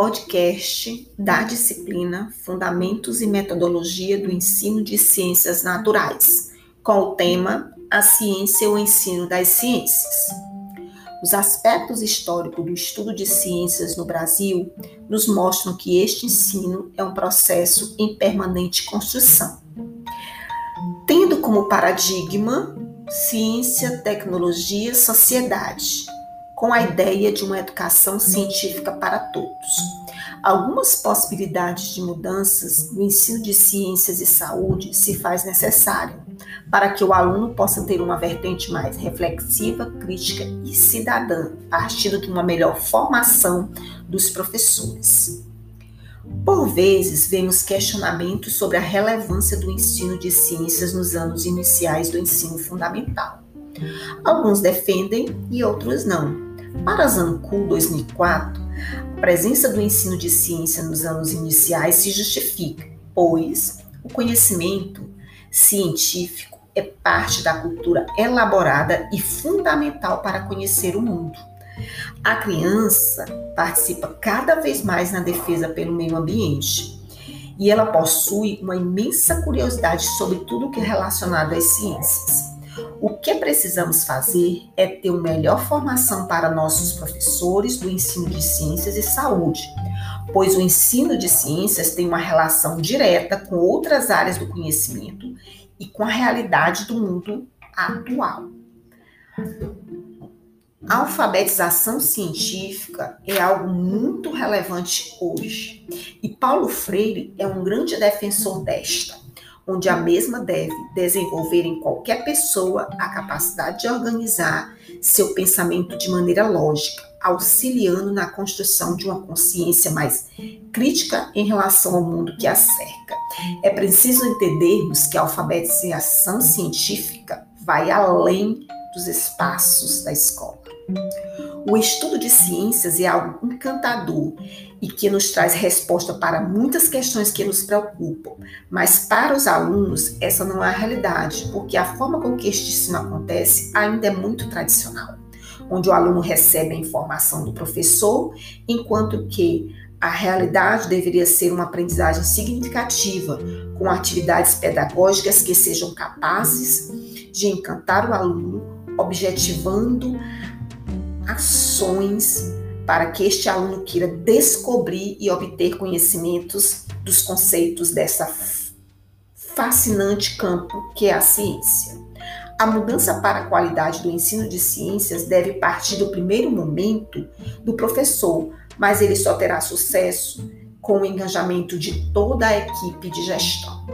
podcast da disciplina Fundamentos e Metodologia do Ensino de Ciências Naturais, com o tema A Ciência e o Ensino das Ciências. Os aspectos históricos do estudo de ciências no Brasil nos mostram que este ensino é um processo em permanente construção. Tendo como paradigma ciência, tecnologia, sociedade com a ideia de uma educação científica para todos. Algumas possibilidades de mudanças no ensino de ciências e saúde se faz necessário para que o aluno possa ter uma vertente mais reflexiva, crítica e cidadã, partindo de uma melhor formação dos professores. Por vezes, vemos questionamentos sobre a relevância do ensino de ciências nos anos iniciais do ensino fundamental. Alguns defendem e outros não. Para Zancu 2004, a presença do ensino de ciência nos anos iniciais se justifica, pois o conhecimento científico é parte da cultura elaborada e fundamental para conhecer o mundo. A criança participa cada vez mais na defesa pelo meio ambiente e ela possui uma imensa curiosidade sobre tudo que é relacionado às ciências. O que precisamos fazer é ter uma melhor formação para nossos professores do ensino de ciências e saúde, pois o ensino de ciências tem uma relação direta com outras áreas do conhecimento e com a realidade do mundo atual. A alfabetização científica é algo muito relevante hoje e Paulo Freire é um grande defensor desta onde a mesma deve desenvolver em qualquer pessoa a capacidade de organizar seu pensamento de maneira lógica, auxiliando na construção de uma consciência mais crítica em relação ao mundo que a cerca. É preciso entendermos que a alfabetização científica vai além dos espaços da escola. O estudo de ciências é algo encantador e que nos traz resposta para muitas questões que nos preocupam, mas para os alunos essa não é a realidade, porque a forma com que este ensino acontece ainda é muito tradicional, onde o aluno recebe a informação do professor, enquanto que a realidade deveria ser uma aprendizagem significativa, com atividades pedagógicas que sejam capazes de encantar o aluno, objetivando ações para que este aluno queira descobrir e obter conhecimentos dos conceitos dessa fascinante campo que é a ciência. A mudança para a qualidade do ensino de ciências deve partir do primeiro momento do professor, mas ele só terá sucesso com o engajamento de toda a equipe de gestão.